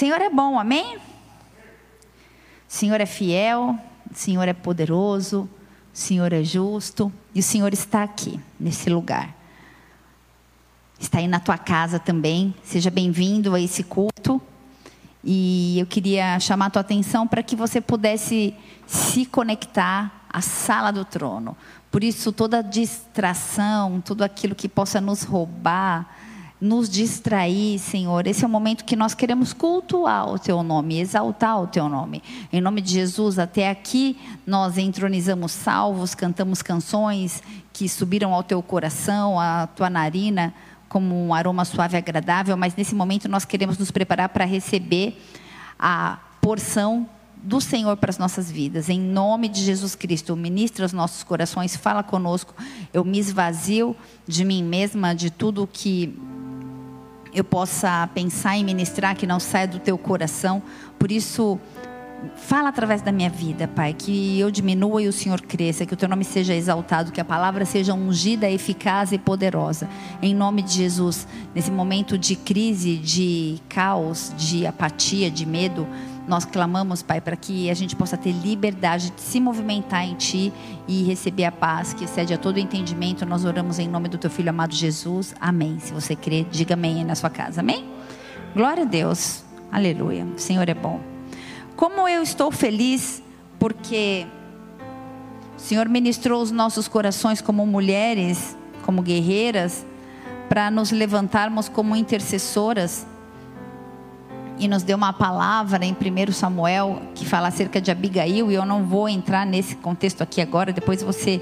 Senhor é bom, amém? Senhor é fiel, Senhor é poderoso, Senhor é justo e o Senhor está aqui, nesse lugar. Está aí na tua casa também. Seja bem-vindo a esse culto. E eu queria chamar a tua atenção para que você pudesse se conectar à sala do trono. Por isso, toda distração, tudo aquilo que possa nos roubar, nos distrair, Senhor. Esse é o momento que nós queremos cultuar o Teu nome, exaltar o Teu nome. Em nome de Jesus, até aqui nós entronizamos salvos, cantamos canções que subiram ao Teu coração, à Tua narina, como um aroma suave e agradável, mas nesse momento nós queremos nos preparar para receber a porção do Senhor para as nossas vidas. Em nome de Jesus Cristo, ministra os nossos corações, fala conosco. Eu me esvazio de mim mesma, de tudo que eu possa pensar e ministrar que não saia do teu coração. Por isso, fala através da minha vida, Pai, que eu diminua e o Senhor cresça, que o teu nome seja exaltado, que a palavra seja ungida, eficaz e poderosa. Em nome de Jesus, nesse momento de crise, de caos, de apatia, de medo, nós clamamos, Pai, para que a gente possa ter liberdade de se movimentar em Ti e receber a paz que excede a todo entendimento. Nós oramos em nome do Teu Filho amado Jesus. Amém. Se você crê, diga amém aí na sua casa. Amém? Glória a Deus. Aleluia. O Senhor é bom. Como eu estou feliz porque o Senhor ministrou os nossos corações como mulheres, como guerreiras, para nos levantarmos como intercessoras e nos deu uma palavra em 1 Samuel que fala acerca de Abigail, e eu não vou entrar nesse contexto aqui agora, depois você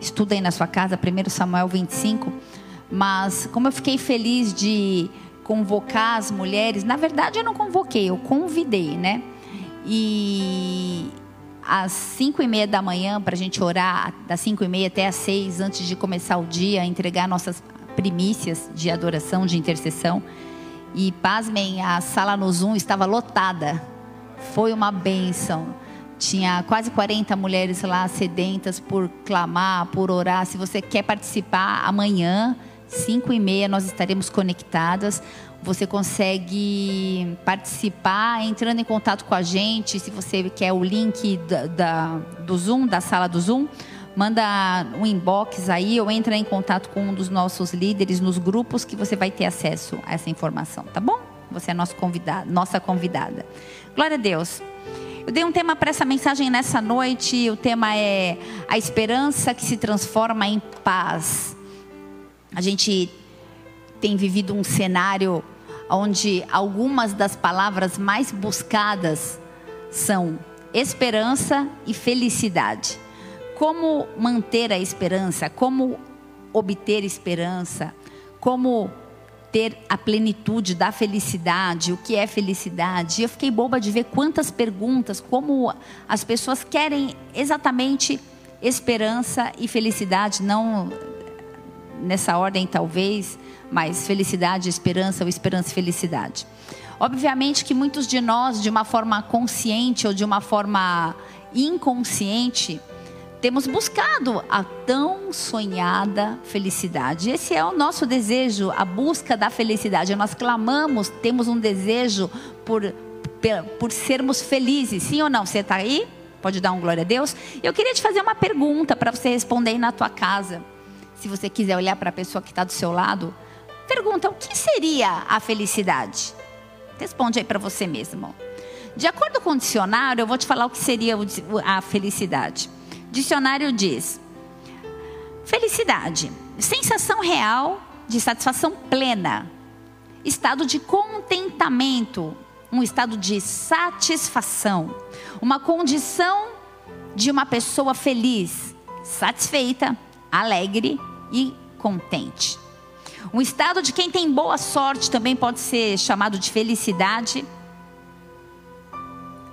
estuda aí na sua casa, 1 Samuel 25. Mas como eu fiquei feliz de convocar as mulheres, na verdade eu não convoquei, eu convidei, né? E às cinco e meia da manhã, para a gente orar, das cinco e meia até às seis, antes de começar o dia, entregar nossas primícias de adoração, de intercessão. E pasmem, a sala no Zoom estava lotada. Foi uma bênção. Tinha quase 40 mulheres lá sedentas por clamar, por orar. Se você quer participar, amanhã, 5 e meia, nós estaremos conectadas. Você consegue participar entrando em contato com a gente. Se você quer o link da, da, do Zoom, da sala do Zoom, manda um inbox aí ou entra em contato com um dos nossos líderes nos grupos que você vai ter acesso a essa informação, tá bom? Você é nosso convidado, nossa convidada. Glória a Deus. Eu dei um tema para essa mensagem nessa noite. O tema é a esperança que se transforma em paz. A gente tem vivido um cenário onde algumas das palavras mais buscadas são esperança e felicidade como manter a esperança, como obter esperança, como ter a plenitude da felicidade, o que é felicidade. Eu fiquei boba de ver quantas perguntas, como as pessoas querem exatamente esperança e felicidade, não nessa ordem talvez, mas felicidade, esperança ou esperança e felicidade. Obviamente que muitos de nós, de uma forma consciente ou de uma forma inconsciente, temos buscado a tão sonhada felicidade. Esse é o nosso desejo, a busca da felicidade. Nós clamamos, temos um desejo por, por sermos felizes. Sim ou não? Você está aí? Pode dar um glória a Deus? Eu queria te fazer uma pergunta para você responder aí na tua casa. Se você quiser olhar para a pessoa que está do seu lado, pergunta: o que seria a felicidade? Responde aí para você mesmo. De acordo com o dicionário, eu vou te falar o que seria a felicidade. Dicionário diz: felicidade, sensação real de satisfação plena, estado de contentamento, um estado de satisfação, uma condição de uma pessoa feliz, satisfeita, alegre e contente. Um estado de quem tem boa sorte também pode ser chamado de felicidade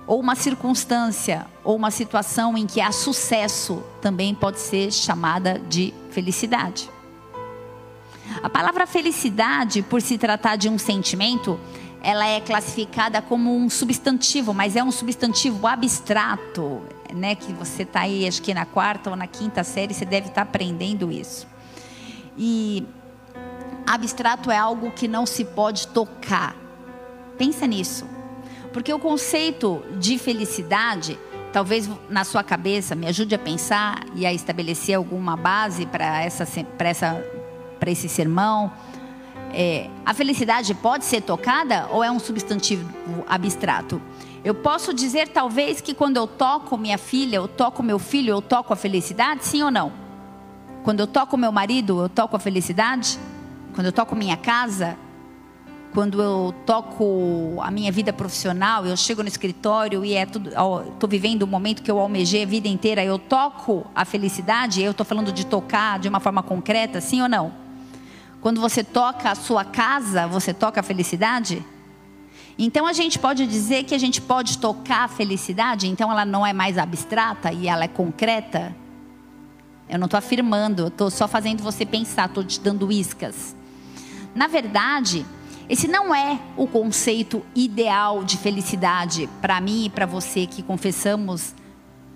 ou uma circunstância, ou uma situação em que há sucesso, também pode ser chamada de felicidade. A palavra felicidade, por se tratar de um sentimento, ela é classificada como um substantivo, mas é um substantivo abstrato, né? Que você está aí, acho que na quarta ou na quinta série, você deve estar tá aprendendo isso. E abstrato é algo que não se pode tocar. Pensa nisso. Porque o conceito de felicidade, talvez na sua cabeça me ajude a pensar e a estabelecer alguma base para essa, essa, esse sermão. É, a felicidade pode ser tocada ou é um substantivo abstrato? Eu posso dizer, talvez, que quando eu toco minha filha, eu toco meu filho, eu toco a felicidade, sim ou não? Quando eu toco meu marido, eu toco a felicidade? Quando eu toco minha casa, quando eu toco a minha vida profissional, eu chego no escritório e é tudo, estou vivendo um momento que eu almejei a vida inteira, eu toco a felicidade, eu estou falando de tocar de uma forma concreta, sim ou não? Quando você toca a sua casa, você toca a felicidade? Então a gente pode dizer que a gente pode tocar a felicidade, então ela não é mais abstrata e ela é concreta? Eu não estou afirmando, estou só fazendo você pensar, estou te dando iscas. Na verdade, esse não é o conceito ideal de felicidade para mim e para você que confessamos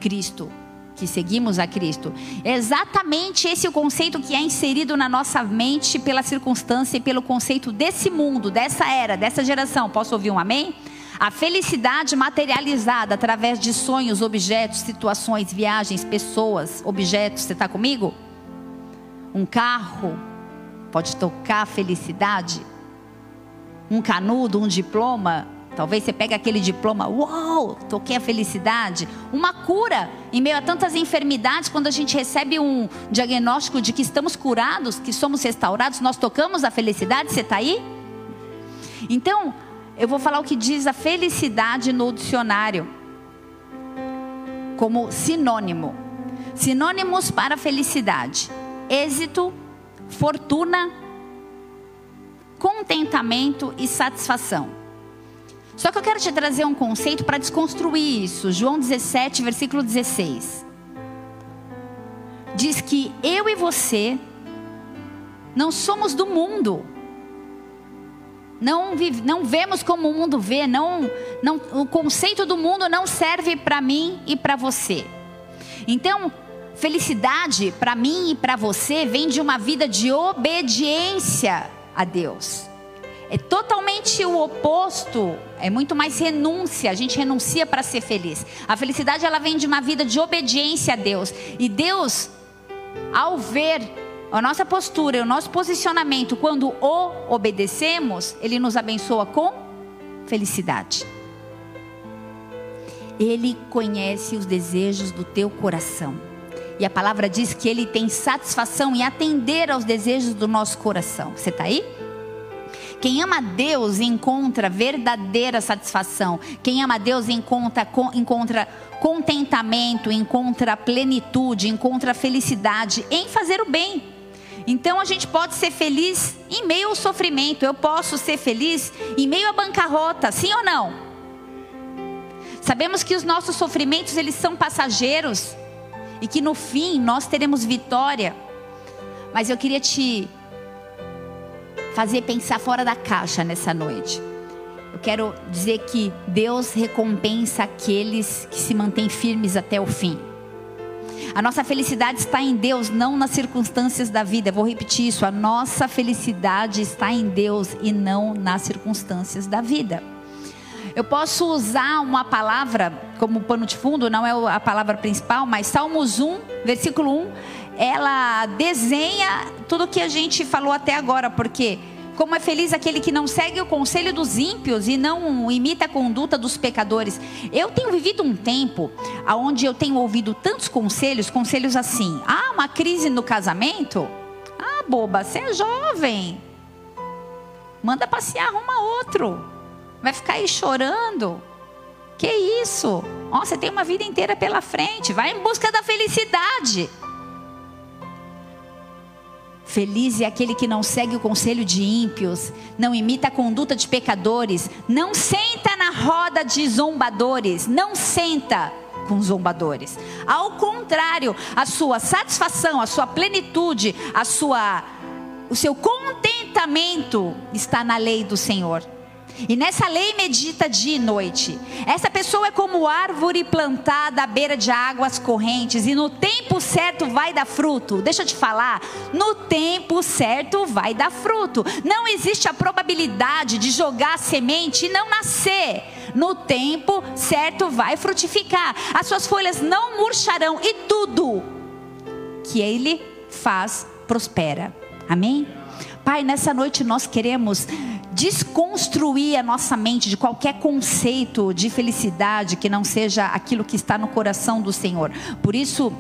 Cristo, que seguimos a Cristo. É exatamente esse o conceito que é inserido na nossa mente pela circunstância e pelo conceito desse mundo, dessa era, dessa geração. Posso ouvir um amém? A felicidade materializada através de sonhos, objetos, situações, viagens, pessoas, objetos. Você está comigo? Um carro pode tocar a felicidade um canudo, um diploma. Talvez você pegue aquele diploma, uau, toquei a felicidade. Uma cura em meio a tantas enfermidades, quando a gente recebe um diagnóstico de que estamos curados, que somos restaurados, nós tocamos a felicidade. Você está aí? Então, eu vou falar o que diz a felicidade no dicionário, como sinônimo. Sinônimos para felicidade: êxito, fortuna, contentamento e satisfação. Só que eu quero te trazer um conceito para desconstruir isso. João 17, versículo 16. Diz que eu e você não somos do mundo. Não, vive, não vemos como o mundo vê, não, não, o conceito do mundo não serve para mim e para você. Então, felicidade para mim e para você vem de uma vida de obediência a Deus. É totalmente o oposto, é muito mais renúncia. A gente renuncia para ser feliz. A felicidade ela vem de uma vida de obediência a Deus. E Deus, ao ver a nossa postura, o nosso posicionamento, quando o obedecemos, Ele nos abençoa com felicidade. Ele conhece os desejos do teu coração. E a palavra diz que Ele tem satisfação em atender aos desejos do nosso coração. Você está aí? Quem ama Deus encontra verdadeira satisfação. Quem ama Deus encontra, encontra contentamento, encontra plenitude, encontra felicidade em fazer o bem. Então a gente pode ser feliz em meio ao sofrimento. Eu posso ser feliz em meio à bancarrota, sim ou não? Sabemos que os nossos sofrimentos eles são passageiros e que no fim nós teremos vitória. Mas eu queria te fazer pensar fora da caixa nessa noite. Eu quero dizer que Deus recompensa aqueles que se mantêm firmes até o fim. A nossa felicidade está em Deus, não nas circunstâncias da vida. Vou repetir isso. A nossa felicidade está em Deus e não nas circunstâncias da vida. Eu posso usar uma palavra como pano de fundo, não é a palavra principal, mas Salmos 1, versículo 1 ela desenha tudo o que a gente falou até agora, porque como é feliz aquele que não segue o conselho dos ímpios e não imita a conduta dos pecadores. Eu tenho vivido um tempo onde eu tenho ouvido tantos conselhos, conselhos assim: ah, uma crise no casamento? Ah, boba, você é jovem. Manda passear, arruma outro. Vai ficar aí chorando. Que isso? Oh, você tem uma vida inteira pela frente. Vai em busca da felicidade. Feliz é aquele que não segue o conselho de ímpios, não imita a conduta de pecadores, não senta na roda de zombadores, não senta com zombadores. Ao contrário, a sua satisfação, a sua plenitude, a sua o seu contentamento está na lei do Senhor. E nessa lei medita dia e noite. Essa pessoa é como árvore plantada à beira de águas correntes e no tempo certo vai dar fruto. Deixa eu te falar, no tempo certo vai dar fruto. Não existe a probabilidade de jogar semente e não nascer. no tempo certo vai frutificar. As suas folhas não murcharão e tudo que ele faz prospera. Amém? Pai, nessa noite nós queremos desconstruir a nossa mente de qualquer conceito de felicidade que não seja aquilo que está no coração do Senhor. Por isso,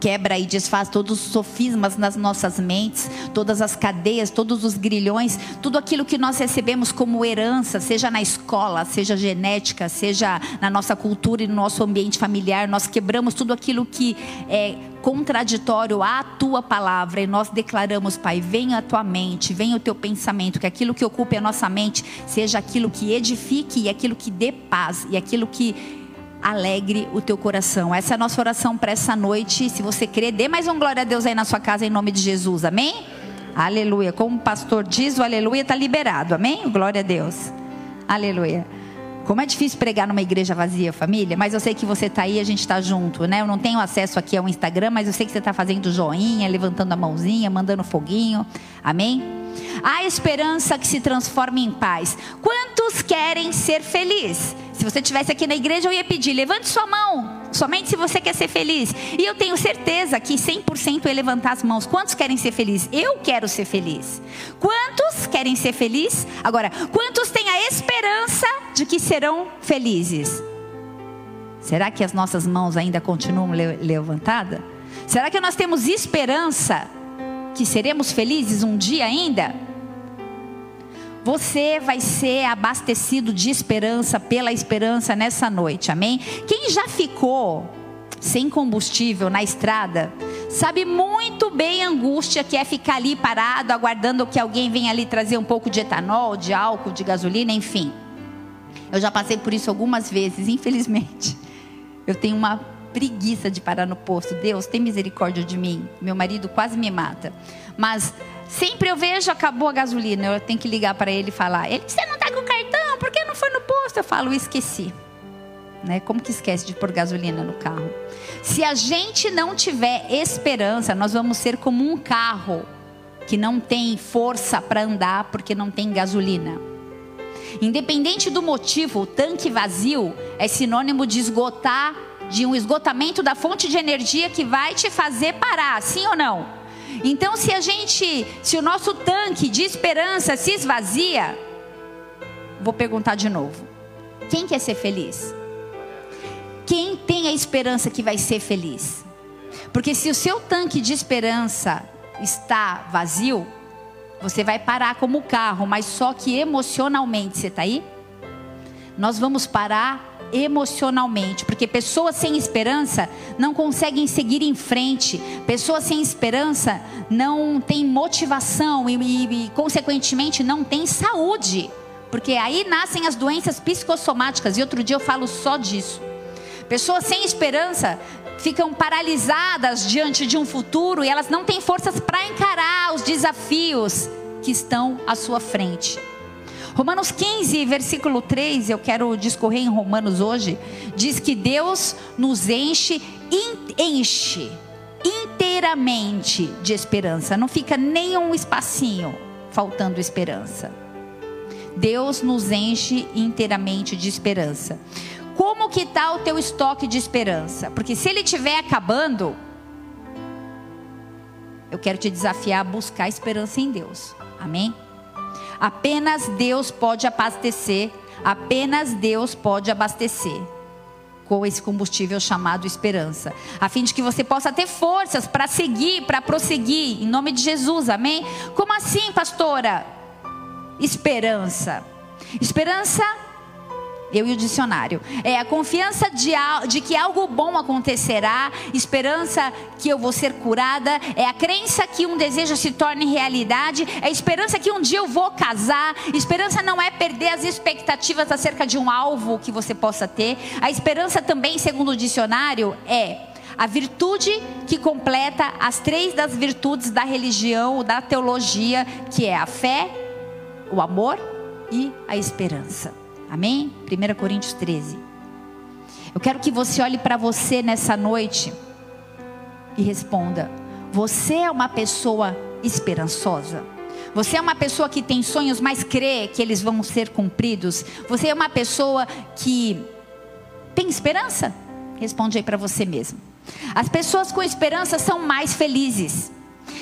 quebra e desfaz todos os sofismas nas nossas mentes, todas as cadeias, todos os grilhões, tudo aquilo que nós recebemos como herança, seja na escola, seja genética, seja na nossa cultura e no nosso ambiente familiar, nós quebramos tudo aquilo que é contraditório à tua palavra e nós declaramos, Pai, venha a tua mente, venha o teu pensamento, que aquilo que ocupe a nossa mente seja aquilo que edifique e aquilo que dê paz e aquilo que alegre o teu coração. Essa é a nossa oração para essa noite. Se você crer, dê mais um glória a Deus aí na sua casa em nome de Jesus. Amém? Aleluia. Como o pastor diz, o aleluia está liberado. Amém? Glória a Deus. Aleluia. Como é difícil pregar numa igreja vazia, família, mas eu sei que você está aí a gente está junto, né? Eu não tenho acesso aqui ao Instagram, mas eu sei que você está fazendo joinha, levantando a mãozinha, mandando foguinho. Amém? Há esperança que se transforma em paz. Quantos querem ser felizes? Se você estivesse aqui na igreja, eu ia pedir: levante sua mão, somente se você quer ser feliz. E eu tenho certeza que 100% ia levantar as mãos. Quantos querem ser felizes? Eu quero ser feliz. Quantos querem ser felizes? Agora, quantos têm a esperança de que serão felizes? Será que as nossas mãos ainda continuam levantadas? Será que nós temos esperança que seremos felizes um dia ainda? Você vai ser abastecido de esperança pela esperança nessa noite, amém? Quem já ficou sem combustível na estrada, sabe muito bem a angústia que é ficar ali parado, aguardando que alguém venha ali trazer um pouco de etanol, de álcool, de gasolina, enfim. Eu já passei por isso algumas vezes, infelizmente. Eu tenho uma preguiça de parar no posto. Deus, tem misericórdia de mim. Meu marido quase me mata. Mas sempre eu vejo, acabou a gasolina. Eu tenho que ligar para ele e falar: Ele, você não está com cartão? Por que não foi no posto? Eu falo: Esqueci. Né? Como que esquece de pôr gasolina no carro? Se a gente não tiver esperança, nós vamos ser como um carro que não tem força para andar porque não tem gasolina. Independente do motivo, o tanque vazio é sinônimo de esgotar de um esgotamento da fonte de energia que vai te fazer parar, sim ou não? Então, se a gente, se o nosso tanque de esperança se esvazia, vou perguntar de novo: quem quer ser feliz? Quem tem a esperança que vai ser feliz? Porque se o seu tanque de esperança está vazio, você vai parar como o carro, mas só que emocionalmente, você está aí? Nós vamos parar emocionalmente, porque pessoas sem esperança não conseguem seguir em frente, pessoas sem esperança não têm motivação e, e, e consequentemente, não têm saúde, porque aí nascem as doenças psicossomáticas, e outro dia eu falo só disso. Pessoas sem esperança ficam paralisadas diante de um futuro e elas não têm forças para encarar os desafios que estão à sua frente. Romanos 15, versículo 3, eu quero discorrer em Romanos hoje, diz que Deus nos enche, enche inteiramente de esperança. Não fica nem um espacinho faltando esperança. Deus nos enche inteiramente de esperança. Como que está o teu estoque de esperança? Porque se ele estiver acabando, eu quero te desafiar a buscar esperança em Deus. Amém? Apenas Deus pode abastecer, apenas Deus pode abastecer com esse combustível chamado esperança, a fim de que você possa ter forças para seguir, para prosseguir, em nome de Jesus, amém? Como assim, pastora? Esperança. Esperança eu e o dicionário. É a confiança de, de, que algo bom acontecerá, esperança que eu vou ser curada, é a crença que um desejo se torne realidade, é a esperança que um dia eu vou casar. Esperança não é perder as expectativas acerca de um alvo que você possa ter. A esperança também, segundo o dicionário, é a virtude que completa as três das virtudes da religião, da teologia, que é a fé, o amor e a esperança. Amém? 1 Coríntios 13. Eu quero que você olhe para você nessa noite e responda: Você é uma pessoa esperançosa? Você é uma pessoa que tem sonhos, mas crê que eles vão ser cumpridos? Você é uma pessoa que tem esperança? Responde aí para você mesmo. As pessoas com esperança são mais felizes.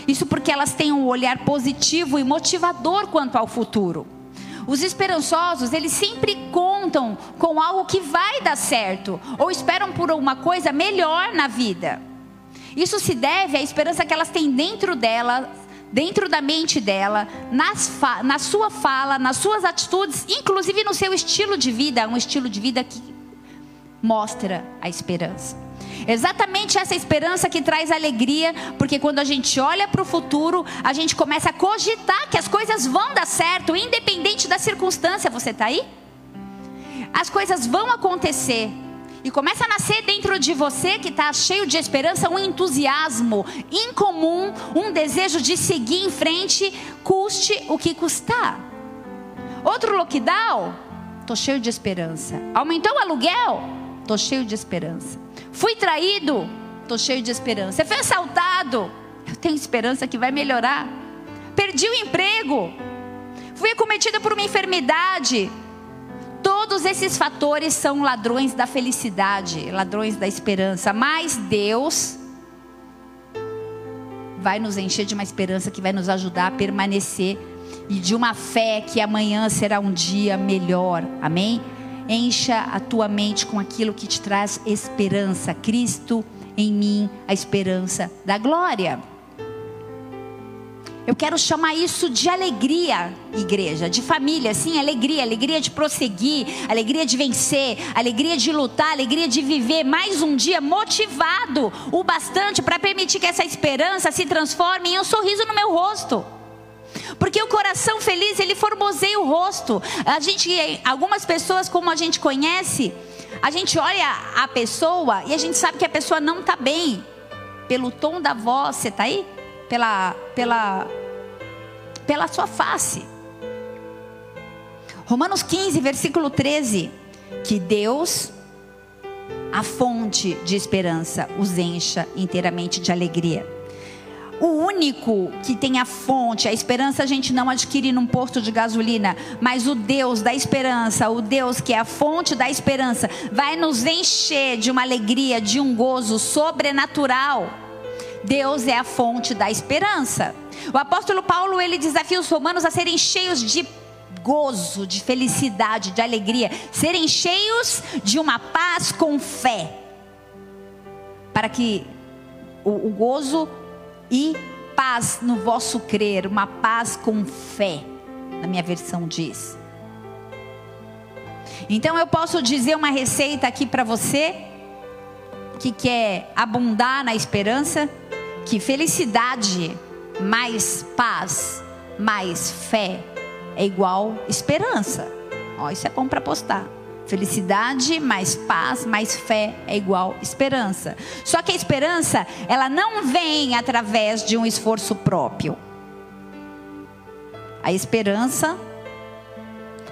Isso porque elas têm um olhar positivo e motivador quanto ao futuro. Os esperançosos, eles sempre contam com algo que vai dar certo ou esperam por uma coisa melhor na vida. Isso se deve à esperança que elas têm dentro dela, dentro da mente dela, na sua fala, nas suas atitudes, inclusive no seu estilo de vida, um estilo de vida que mostra a esperança. Exatamente essa esperança que traz alegria, porque quando a gente olha para o futuro, a gente começa a cogitar que as coisas vão dar certo, independente da circunstância. Você está aí? As coisas vão acontecer. E começa a nascer dentro de você que está cheio de esperança, um entusiasmo incomum, um desejo de seguir em frente, custe o que custar. Outro lockdown, estou cheio de esperança. Aumentou o aluguel, estou cheio de esperança. Fui traído, estou cheio de esperança. Foi assaltado, eu tenho esperança que vai melhorar. Perdi o emprego, fui acometida por uma enfermidade. Todos esses fatores são ladrões da felicidade, ladrões da esperança. Mas Deus vai nos encher de uma esperança que vai nos ajudar a permanecer e de uma fé que amanhã será um dia melhor. Amém? Encha a tua mente com aquilo que te traz esperança. Cristo em mim, a esperança da glória. Eu quero chamar isso de alegria, igreja, de família, sim, alegria, alegria de prosseguir, alegria de vencer, alegria de lutar, alegria de viver mais um dia motivado o bastante para permitir que essa esperança se transforme em um sorriso no meu rosto. Porque o coração feliz, ele formoseia o rosto. A gente, algumas pessoas, como a gente conhece, a gente olha a pessoa e a gente sabe que a pessoa não está bem. Pelo tom da voz, você está aí? Pela, pela, pela sua face. Romanos 15, versículo 13. Que Deus, a fonte de esperança, os encha inteiramente de alegria. O único que tem a fonte, a esperança a gente não adquire num posto de gasolina, mas o Deus da esperança, o Deus que é a fonte da esperança, vai nos encher de uma alegria, de um gozo sobrenatural. Deus é a fonte da esperança. O apóstolo Paulo ele desafia os romanos a serem cheios de gozo, de felicidade, de alegria, serem cheios de uma paz com fé, para que o, o gozo e paz no vosso crer, uma paz com fé, na minha versão diz. Então eu posso dizer uma receita aqui para você que quer abundar na esperança, que felicidade mais paz mais fé é igual esperança. Ó, isso é bom para postar. Felicidade mais paz, mais fé é igual esperança. Só que a esperança, ela não vem através de um esforço próprio. A esperança,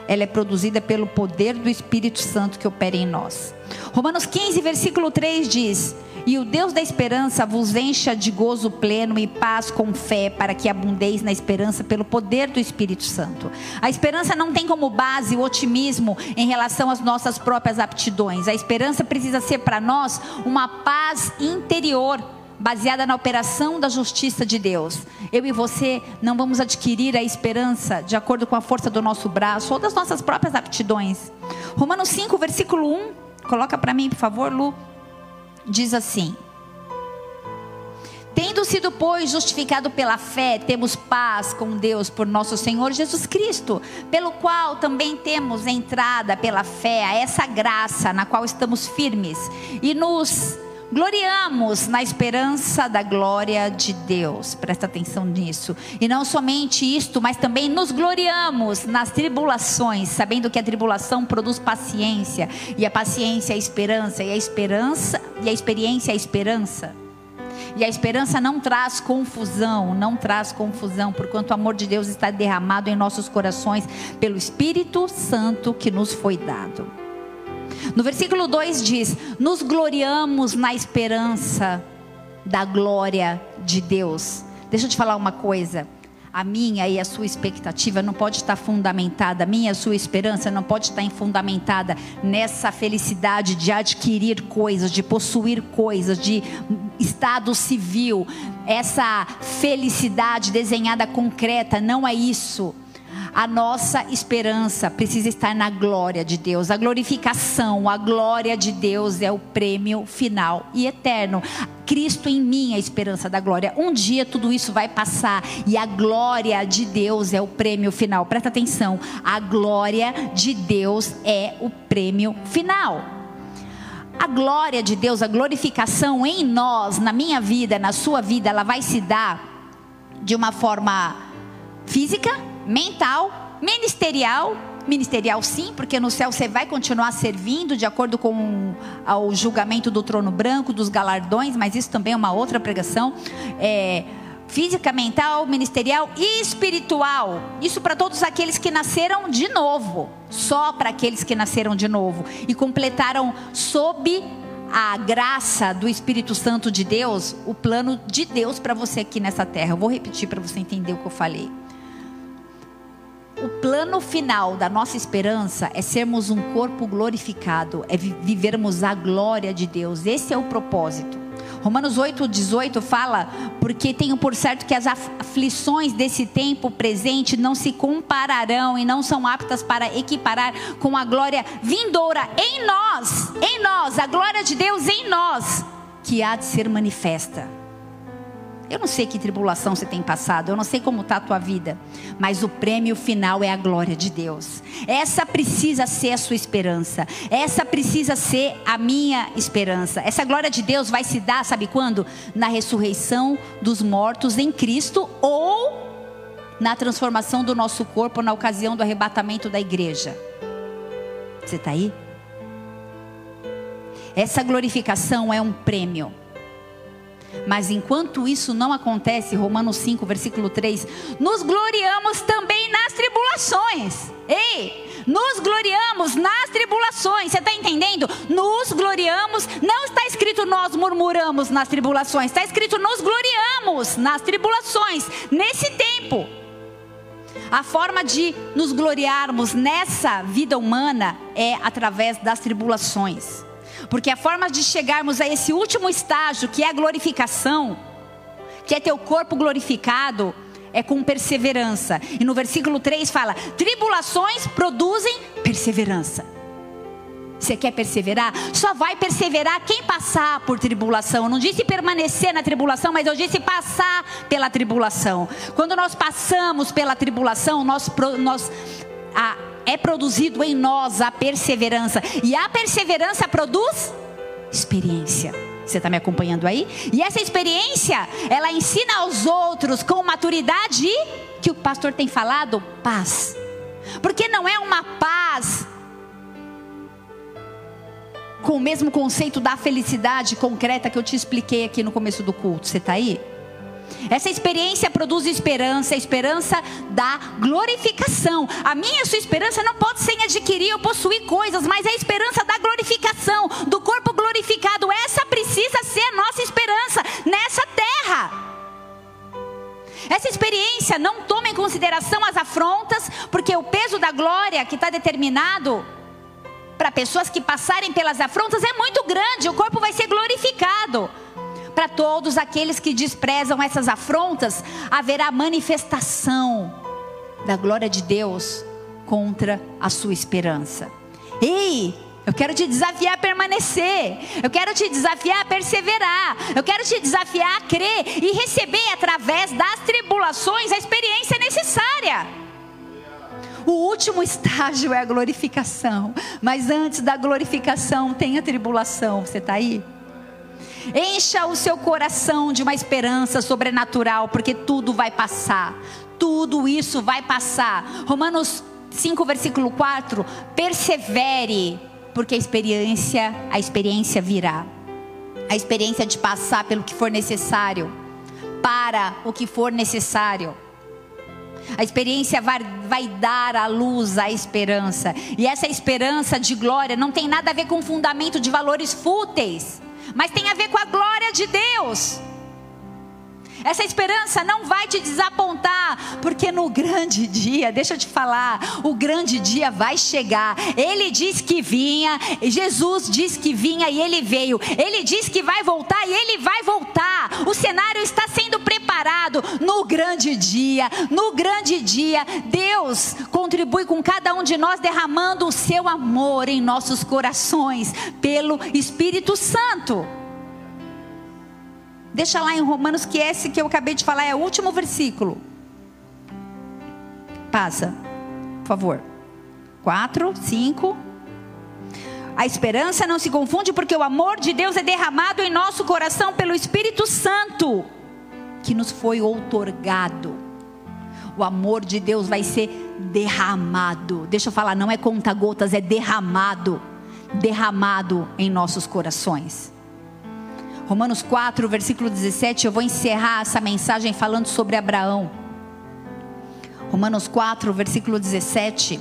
ela é produzida pelo poder do Espírito Santo que opera em nós. Romanos 15, versículo 3 diz: e o Deus da esperança vos encha de gozo pleno e paz com fé, para que abundeis na esperança pelo poder do Espírito Santo. A esperança não tem como base o otimismo em relação às nossas próprias aptidões. A esperança precisa ser para nós uma paz interior baseada na operação da justiça de Deus. Eu e você não vamos adquirir a esperança de acordo com a força do nosso braço ou das nossas próprias aptidões. Romanos 5, versículo 1. Coloca para mim, por favor, Lu diz assim: Tendo sido, pois, justificado pela fé, temos paz com Deus por nosso Senhor Jesus Cristo, pelo qual também temos entrada pela fé a essa graça na qual estamos firmes e nos gloriamos na esperança da glória de Deus. Presta atenção nisso. E não somente isto, mas também nos gloriamos nas tribulações, sabendo que a tribulação produz paciência, e a paciência é a esperança, e a esperança e a experiência é a esperança. E a esperança não traz confusão, não traz confusão, porquanto o amor de Deus está derramado em nossos corações pelo Espírito Santo que nos foi dado. No versículo 2 diz: Nos gloriamos na esperança da glória de Deus. Deixa eu te falar uma coisa. a minha e a sua expectativa não pode estar fundamentada, a minha e a sua esperança não pode estar fundamentada nessa felicidade de adquirir coisas, de possuir coisas, de estado civil, essa felicidade desenhada concreta, não é isso. A nossa esperança precisa estar na glória de Deus. A glorificação, a glória de Deus é o prêmio final e eterno. Cristo em mim é a esperança da glória. Um dia tudo isso vai passar e a glória de Deus é o prêmio final. Presta atenção. A glória de Deus é o prêmio final. A glória de Deus, a glorificação em nós, na minha vida, na sua vida, ela vai se dar de uma forma física, mental, ministerial. Ministerial sim, porque no céu você vai continuar servindo de acordo com o julgamento do trono branco, dos galardões, mas isso também é uma outra pregação. É, física, mental, ministerial e espiritual. Isso para todos aqueles que nasceram de novo. Só para aqueles que nasceram de novo e completaram sob a graça do Espírito Santo de Deus, o plano de Deus para você aqui nessa terra. Eu vou repetir para você entender o que eu falei o plano final da nossa esperança é sermos um corpo glorificado, é vivermos a glória de Deus. Esse é o propósito. Romanos 8, 18 fala: Porque tenho por certo que as aflições desse tempo presente não se compararão e não são aptas para equiparar com a glória vindoura em nós, em nós, a glória de Deus em nós, que há de ser manifesta. Eu não sei que tribulação você tem passado, eu não sei como está a tua vida, mas o prêmio final é a glória de Deus. Essa precisa ser a sua esperança, essa precisa ser a minha esperança. Essa glória de Deus vai se dar, sabe quando? Na ressurreição dos mortos em Cristo ou na transformação do nosso corpo na ocasião do arrebatamento da igreja. Você está aí? Essa glorificação é um prêmio. Mas enquanto isso não acontece, Romanos 5, versículo 3, nos gloriamos também nas tribulações. Ei, nos gloriamos nas tribulações. Você está entendendo? Nos gloriamos. Não está escrito nós murmuramos nas tribulações. Está escrito nos gloriamos nas tribulações. Nesse tempo. A forma de nos gloriarmos nessa vida humana é através das tribulações. Porque a forma de chegarmos a esse último estágio, que é a glorificação, que é teu corpo glorificado, é com perseverança. E no versículo 3 fala: tribulações produzem perseverança. Você quer perseverar? Só vai perseverar quem passar por tribulação. Eu não disse permanecer na tribulação, mas eu disse passar pela tribulação. Quando nós passamos pela tribulação, nós, nós a, é produzido em nós a perseverança. E a perseverança produz experiência. Você está me acompanhando aí? E essa experiência, ela ensina aos outros com maturidade que o pastor tem falado, paz. Porque não é uma paz com o mesmo conceito da felicidade concreta que eu te expliquei aqui no começo do culto. Você está aí? Essa experiência produz esperança, a esperança da glorificação. A minha e a sua esperança não pode ser em adquirir ou possuir coisas, mas é a esperança da glorificação, do corpo glorificado. Essa precisa ser a nossa esperança nessa terra. Essa experiência não toma em consideração as afrontas, porque o peso da glória que está determinado para pessoas que passarem pelas afrontas é muito grande, o corpo vai ser glorificado para todos aqueles que desprezam essas afrontas, haverá manifestação da glória de Deus contra a sua esperança. Ei, eu quero te desafiar a permanecer. Eu quero te desafiar a perseverar. Eu quero te desafiar a crer e receber através das tribulações a experiência necessária. O último estágio é a glorificação. Mas antes da glorificação tem a tribulação. Você está aí? Encha o seu coração de uma esperança sobrenatural, porque tudo vai passar. Tudo isso vai passar. Romanos 5, versículo 4: persevere, porque a experiência, a experiência virá. A experiência de passar pelo que for necessário, para o que for necessário. A experiência vai, vai, dar à luz a esperança. E essa esperança de glória não tem nada a ver com fundamento de valores fúteis mas tem a ver com a glória de Deus. Essa esperança não vai te desapontar, porque no grande dia, deixa eu te falar, o grande dia vai chegar. Ele diz que vinha, Jesus diz que vinha e ele veio. Ele diz que vai voltar e ele vai voltar. O cenário está sendo preparado no grande dia. No grande dia, Deus contribui com cada um de nós derramando o seu amor em nossos corações pelo Espírito Santo. Deixa lá em Romanos que esse que eu acabei de falar é o último versículo. Passa, por favor. 4, 5. A esperança não se confunde porque o amor de Deus é derramado em nosso coração pelo Espírito Santo que nos foi outorgado. O amor de Deus vai ser derramado. Deixa eu falar, não é conta-gotas, é derramado. Derramado em nossos corações. Romanos 4, versículo 17, eu vou encerrar essa mensagem falando sobre Abraão. Romanos 4, versículo 17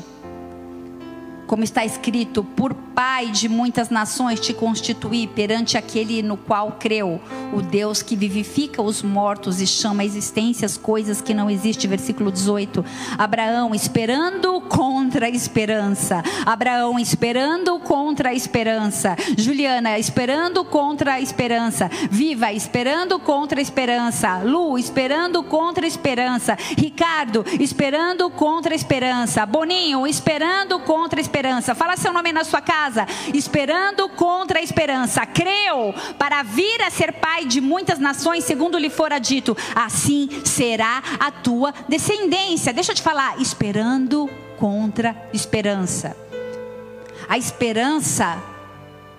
como está escrito, por pai de muitas nações te constituí perante aquele no qual creu, o Deus que vivifica os mortos e chama a existência as coisas que não existem. Versículo 18. Abraão esperando contra a esperança. Abraão esperando contra a esperança. Juliana esperando contra a esperança. Viva esperando contra a esperança. Lu esperando contra a esperança. Ricardo esperando contra a esperança. Boninho esperando contra a esperança. Fala seu nome na sua casa. Esperando contra a esperança. Creu para vir a ser pai de muitas nações, segundo lhe fora dito. Assim será a tua descendência. Deixa eu te falar. Esperando contra esperança. A esperança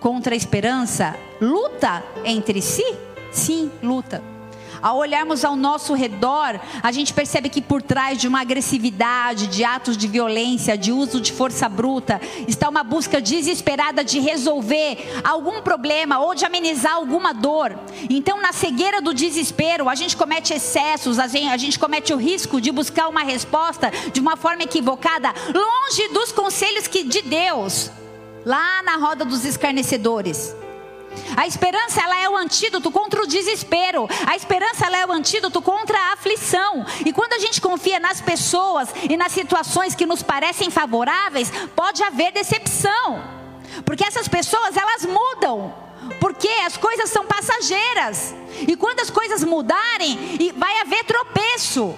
contra a esperança luta entre si? Sim, luta. Ao olharmos ao nosso redor, a gente percebe que por trás de uma agressividade, de atos de violência, de uso de força bruta, está uma busca desesperada de resolver algum problema ou de amenizar alguma dor. Então, na cegueira do desespero, a gente comete excessos, a gente, a gente comete o risco de buscar uma resposta de uma forma equivocada, longe dos conselhos que, de Deus, lá na roda dos escarnecedores. A esperança ela é o antídoto contra o desespero. A esperança ela é o antídoto contra a aflição. E quando a gente confia nas pessoas e nas situações que nos parecem favoráveis, pode haver decepção. Porque essas pessoas elas mudam. Porque as coisas são passageiras. E quando as coisas mudarem, vai haver tropeço.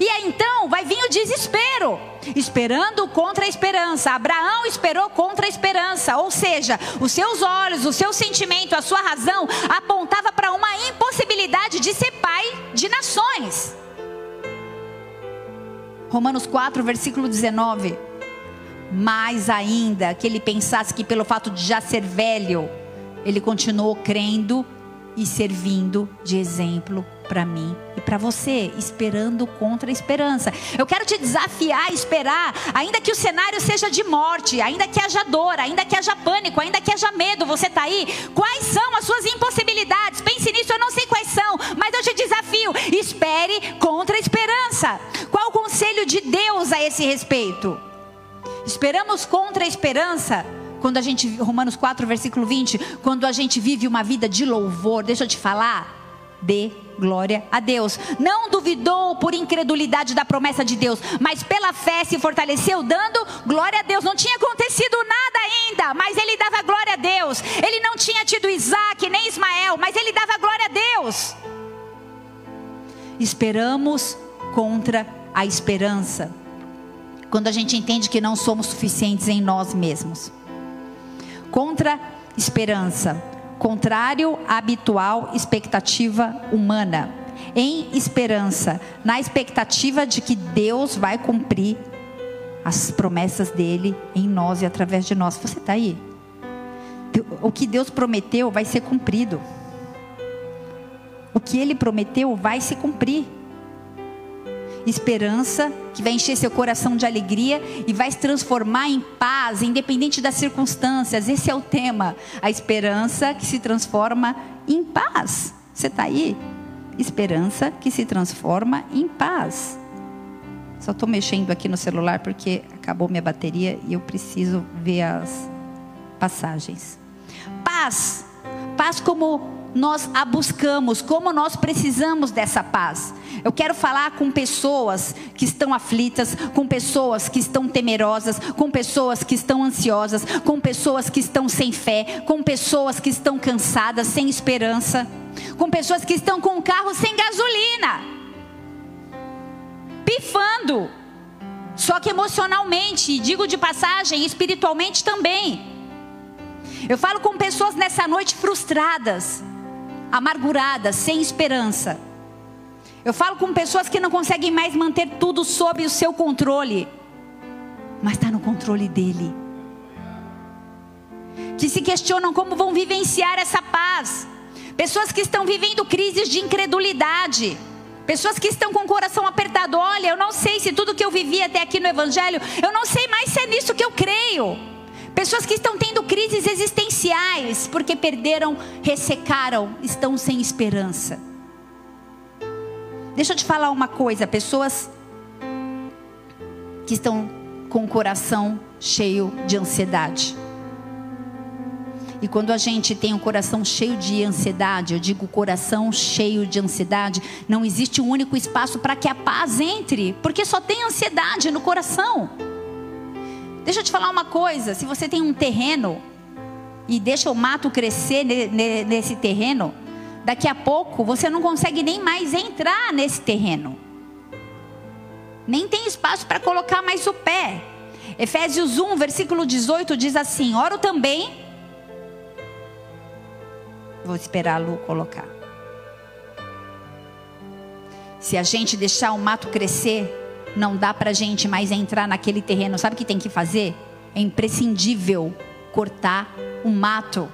E aí então vai vir o desespero, esperando contra a esperança. Abraão esperou contra a esperança, ou seja, os seus olhos, o seu sentimento, a sua razão apontava para uma impossibilidade de ser pai de nações. Romanos 4, versículo 19. Mais ainda que ele pensasse que pelo fato de já ser velho, ele continuou crendo e servindo de exemplo para mim e para você, esperando contra a esperança. Eu quero te desafiar a esperar, ainda que o cenário seja de morte, ainda que haja dor, ainda que haja pânico, ainda que haja medo. Você está aí? Quais são as suas impossibilidades? Pense nisso, eu não sei quais são, mas eu te desafio: espere contra a esperança. Qual o conselho de Deus a esse respeito? Esperamos contra a esperança quando a gente, Romanos 4, versículo 20, quando a gente vive uma vida de louvor, deixa eu te falar, dê glória a Deus. Não duvidou por incredulidade da promessa de Deus, mas pela fé se fortaleceu, dando glória a Deus. Não tinha acontecido nada ainda, mas ele dava glória a Deus. Ele não tinha tido Isaac nem Ismael, mas ele dava glória a Deus. Esperamos contra a esperança. Quando a gente entende que não somos suficientes em nós mesmos contra esperança, contrário à habitual expectativa humana. Em esperança, na expectativa de que Deus vai cumprir as promessas dele em nós e através de nós. Você está aí? O que Deus prometeu vai ser cumprido. O que ele prometeu vai se cumprir esperança que vai encher seu coração de alegria e vai se transformar em paz, independente das circunstâncias. Esse é o tema. A esperança que se transforma em paz. Você está aí? Esperança que se transforma em paz. Só estou mexendo aqui no celular porque acabou minha bateria e eu preciso ver as passagens. Paz. Paz como nós a buscamos, como nós precisamos dessa paz. Eu quero falar com pessoas que estão aflitas, com pessoas que estão temerosas, com pessoas que estão ansiosas, com pessoas que estão sem fé, com pessoas que estão cansadas, sem esperança, com pessoas que estão com o carro sem gasolina, pifando. Só que emocionalmente, digo de passagem, espiritualmente também. Eu falo com pessoas nessa noite frustradas, amarguradas, sem esperança. Eu falo com pessoas que não conseguem mais manter tudo sob o seu controle, mas está no controle dele. Que se questionam como vão vivenciar essa paz. Pessoas que estão vivendo crises de incredulidade. Pessoas que estão com o coração apertado. Olha, eu não sei se tudo que eu vivi até aqui no Evangelho, eu não sei mais se é nisso que eu creio. Pessoas que estão tendo crises existenciais porque perderam, ressecaram, estão sem esperança. Deixa eu te falar uma coisa: pessoas que estão com o coração cheio de ansiedade. E quando a gente tem um coração cheio de ansiedade, eu digo coração cheio de ansiedade, não existe um único espaço para que a paz entre, porque só tem ansiedade no coração. Deixa eu te falar uma coisa: se você tem um terreno e deixa o mato crescer nesse terreno, daqui a pouco você não consegue nem mais entrar nesse terreno. Nem tem espaço para colocar mais o pé. Efésios 1, versículo 18 diz assim: Oro também. Vou esperar a Lu colocar. Se a gente deixar o mato crescer, não dá para a gente mais entrar naquele terreno. Sabe o que tem que fazer? É imprescindível cortar o mato.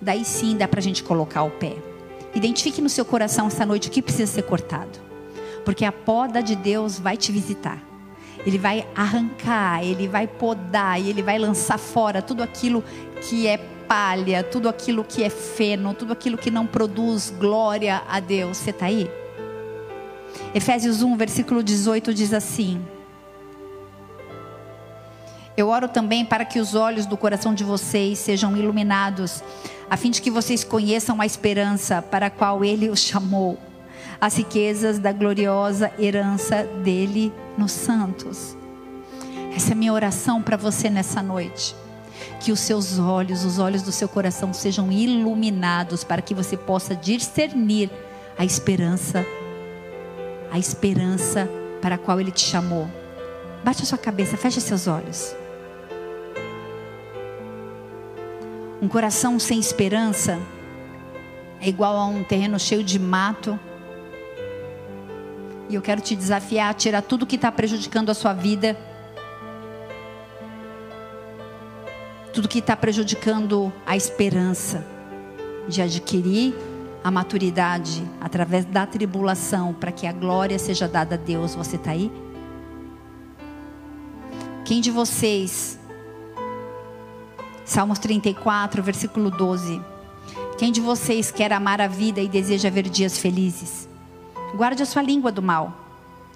Daí sim dá para a gente colocar o pé. Identifique no seu coração esta noite o que precisa ser cortado. Porque a poda de Deus vai te visitar. Ele vai arrancar, ele vai podar e ele vai lançar fora tudo aquilo que é palha, tudo aquilo que é feno, tudo aquilo que não produz glória a Deus. Você está aí? Efésios 1, versículo 18 diz assim: Eu oro também para que os olhos do coração de vocês sejam iluminados, a fim de que vocês conheçam a esperança para a qual ele os chamou, as riquezas da gloriosa herança dele nos santos. Essa é a minha oração para você nessa noite. Que os seus olhos, os olhos do seu coração sejam iluminados para que você possa discernir a esperança a esperança para a qual Ele te chamou. Bate a sua cabeça, feche seus olhos. Um coração sem esperança é igual a um terreno cheio de mato. E eu quero te desafiar a tirar tudo que está prejudicando a sua vida. Tudo que está prejudicando a esperança de adquirir a maturidade através da tribulação para que a glória seja dada a Deus. Você está aí? Quem de vocês, Salmos 34, versículo 12. Quem de vocês quer amar a vida e deseja ver dias felizes? Guarde a sua língua do mal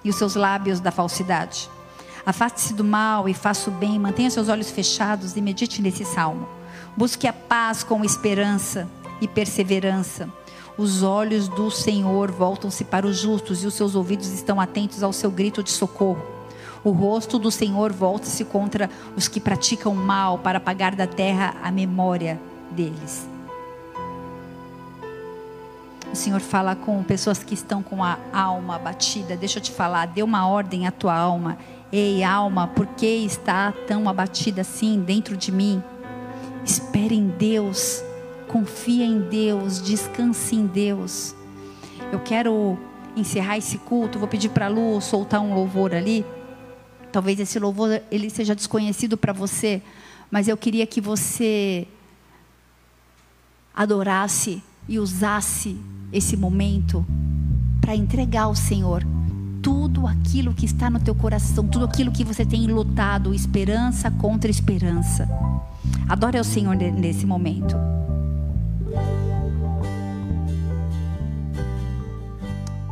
e os seus lábios da falsidade. Afaste-se do mal e faça o bem, mantenha seus olhos fechados e medite nesse salmo. Busque a paz com esperança e perseverança os olhos do Senhor voltam-se para os justos e os seus ouvidos estão atentos ao seu grito de socorro. O rosto do Senhor volta-se contra os que praticam mal para apagar da terra a memória deles. O Senhor fala com pessoas que estão com a alma abatida. Deixa eu te falar, dê uma ordem à tua alma. Ei, alma, por que está tão abatida assim dentro de mim? Espere em Deus confia em Deus, descanse em Deus. Eu quero encerrar esse culto, vou pedir para a Lu soltar um louvor ali. Talvez esse louvor ele seja desconhecido para você, mas eu queria que você adorasse e usasse esse momento para entregar ao Senhor tudo aquilo que está no teu coração, tudo aquilo que você tem lutado, esperança contra esperança. Adore ao Senhor nesse momento.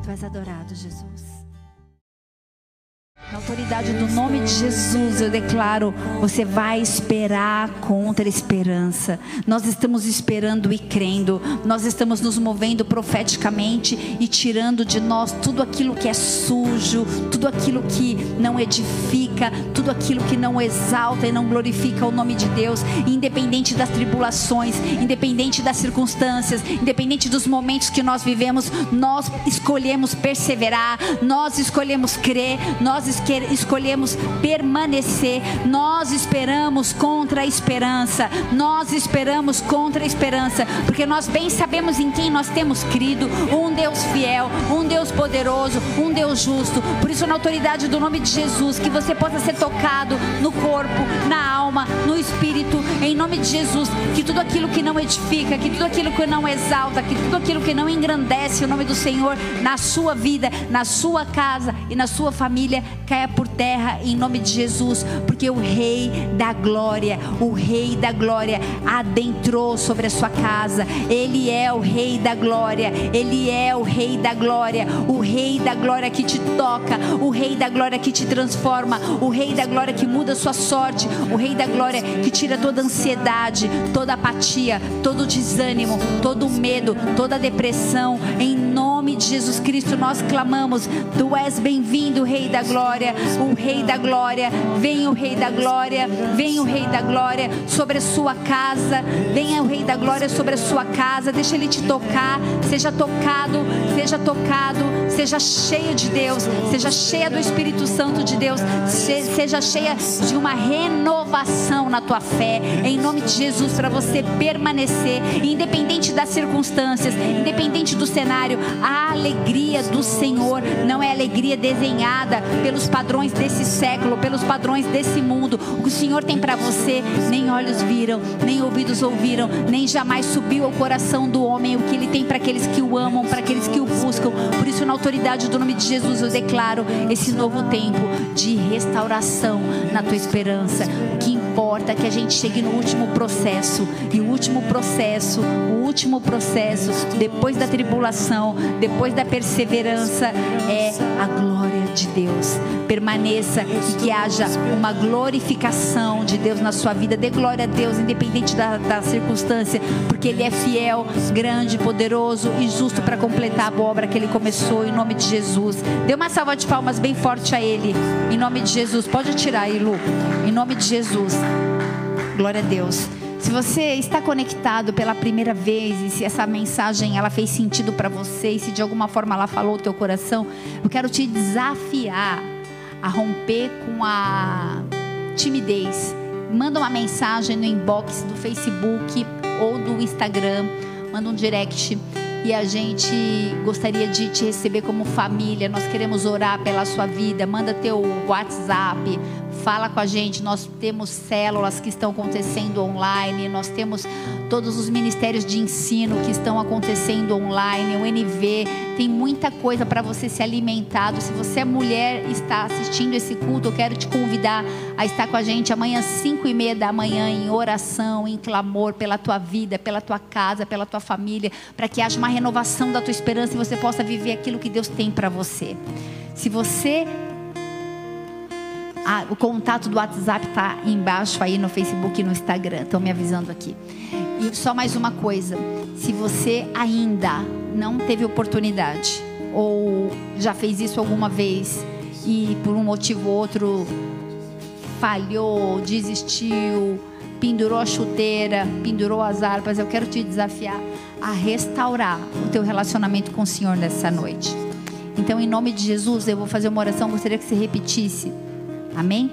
Tu és adorado, Jesus. Nós autoridade do nome de Jesus, eu declaro: você vai esperar contra a esperança. Nós estamos esperando e crendo, nós estamos nos movendo profeticamente e tirando de nós tudo aquilo que é sujo, tudo aquilo que não edifica, tudo aquilo que não exalta e não glorifica o nome de Deus, independente das tribulações, independente das circunstâncias, independente dos momentos que nós vivemos, nós escolhemos perseverar, nós escolhemos crer, nós escolhemos permanecer, nós esperamos contra a esperança, nós esperamos contra a esperança, porque nós bem sabemos em quem nós temos crido, um Deus fiel, um Deus poderoso, um Deus justo. Por isso, na autoridade do nome de Jesus, que você possa ser tocado no corpo, na alma, no espírito, em nome de Jesus, que tudo aquilo que não edifica, que tudo aquilo que não exalta, que tudo aquilo que não engrandece o nome do Senhor na sua vida, na sua casa e na sua família caia por terra em nome de Jesus, porque o Rei da Glória, o Rei da Glória adentrou sobre a sua casa. Ele é o Rei da Glória, ele é o Rei da Glória, o Rei da Glória que te toca, o Rei da Glória que te transforma, o Rei da Glória que muda a sua sorte, o Rei da Glória que tira toda ansiedade, toda apatia, todo desânimo, todo medo, toda depressão. Em nome de Jesus Cristo nós clamamos: Tu és bem-vindo, Rei da Glória, o Rei da Glória. Vem o Rei da Glória, vem o Rei da Glória sobre a sua casa. Venha o Rei da Glória sobre a sua casa. Deixa ele te tocar. Seja tocado, seja tocado, seja cheia de Deus, seja cheia do Espírito Santo de Deus, seja cheia de uma renovação na tua fé. Em nome de Jesus, para você permanecer, independente das circunstâncias, independente do cenário, a alegria do Senhor não é alegria desenhada pelos padrões desse século, pelos padrões desse mundo. O que o Senhor tem para você, nem olhos viram, nem ouvidos ouviram, nem jamais subiu ao coração do homem o que ele tem para aqueles que o amam, para aqueles que o buscam. Por isso, na autoridade do nome de Jesus, eu declaro esse novo tempo de restauração na tua esperança. O que importa é que a gente chegue no último processo, e o último processo, o último processo, depois da tribulação, depois da perseverança, é a glória de Deus. Permaneça e que haja uma glorificação de Deus na sua vida. Dê glória a Deus, independente da, da circunstância, porque Ele é fiel, grande, poderoso e justo para completar a obra que Ele começou, em nome de Jesus. Dê uma salva de palmas bem forte a Ele, em nome de Jesus. Pode tirar aí, Lu, em nome de Jesus. Glória a Deus. Se você está conectado pela primeira vez e se essa mensagem ela fez sentido para você e se de alguma forma ela falou o teu coração, eu quero te desafiar a romper com a timidez. Manda uma mensagem no inbox do Facebook ou do Instagram, manda um direct e a gente gostaria de te receber como família. Nós queremos orar pela sua vida. Manda teu WhatsApp, fala com a gente. Nós temos células que estão acontecendo online, nós temos todos os ministérios de ensino que estão acontecendo online, o NV, tem muita coisa para você se alimentar. Se você é mulher e está assistindo esse culto, eu quero te convidar a estar com a gente amanhã, 5 e meia da manhã, em oração, em clamor pela tua vida, pela tua casa, pela tua família, para que haja uma renovação da tua esperança e você possa viver aquilo que Deus tem para você. Se você ah, o contato do WhatsApp está embaixo aí no Facebook e no Instagram. Estão me avisando aqui. E só mais uma coisa: se você ainda não teve oportunidade ou já fez isso alguma vez e por um motivo ou outro falhou, desistiu, pendurou a chuteira, pendurou as harpas, eu quero te desafiar a restaurar o teu relacionamento com o Senhor nessa noite. Então, em nome de Jesus, eu vou fazer uma oração, gostaria que você repetisse. Amém?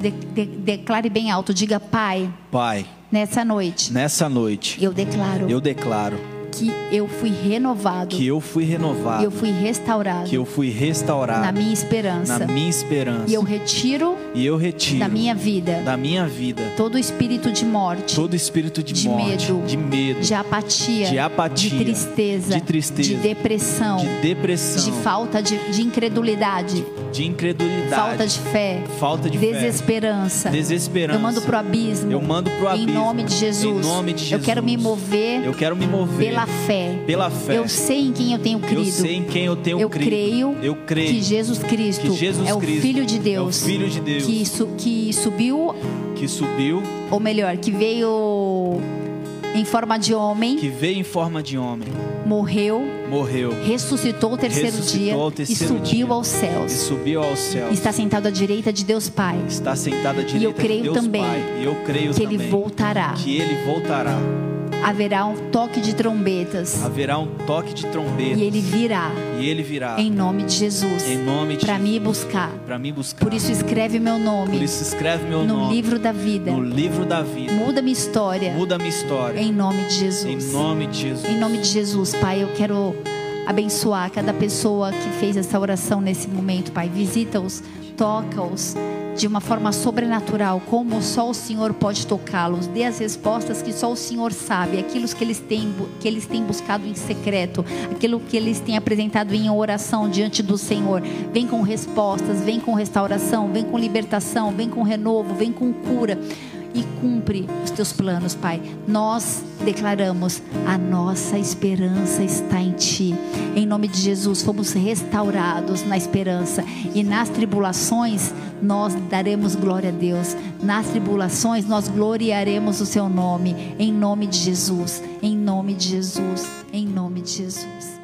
De, de, declare bem alto, diga Pai. Pai. Nessa noite. Nessa noite. Eu declaro. Eu declaro que eu fui renovado. Que eu fui renovado. Eu fui restaurado. Que eu fui restaurado. Na minha esperança. Na minha esperança. E eu retiro. E eu retiro. Da minha vida. Da minha vida. Todo espírito de morte. Todo espírito de, de morte. Medo, de medo. De apatia. De apatia. De tristeza. De tristeza. De depressão. De depressão. De falta de, de incredulidade. de incredulidade, falta de fé, falta de fé, desesperança. desesperança. Eu mando pro abismo. Eu mando pro Em abismo. nome de Jesus. Em nome de Eu quero me Jesus. mover Eu quero me mover pela fé. pela fé. Eu sei em quem eu tenho crido. Eu sei em quem eu tenho Eu crido. creio Eu creio que Jesus Cristo que Jesus é o Cristo Filho de é o Deus. Filho de Deus. Que, su- que subiu, que subiu, ou melhor, que veio em forma de homem, que veio em forma de homem, morreu, morreu ressuscitou o terceiro Ressuscitou dia ao e terceiro subiu dia. aos e céus. subiu aos céus. Está sentado à direita de Deus Pai. Está sentado à direita de Deus também Pai. E eu creio que também ele voltará. que ele voltará. Haverá um toque de trombetas Haverá um toque de trombeta e ele virá e ele virá em nome de Jesus em nome de para me buscar. para me buscar. Por isso escreve meu Por nome isso escreve meu no nome livro da vida. no livro da vida. Muda minha história Muda minha história. em nome de Em Jesus. nome de Jesus. Em nome de Jesus, Pai, eu quero abençoar cada pessoa que fez essa oração nesse momento, Pai. Visita-os, toca-os de uma forma sobrenatural, como só o Senhor pode tocá-los. Dê as respostas que só o Senhor sabe, aquilo que eles têm que eles têm buscado em secreto, aquilo que eles têm apresentado em oração diante do Senhor. Vem com respostas, vem com restauração, vem com libertação, vem com renovo, vem com cura e cumpre os teus planos, Pai. Nós declaramos: a nossa esperança está em Ti. Em nome de Jesus, fomos restaurados na esperança e nas tribulações nós daremos glória a Deus. Nas tribulações nós gloriaremos o Seu nome. Em nome de Jesus. Em nome de Jesus. Em nome de Jesus.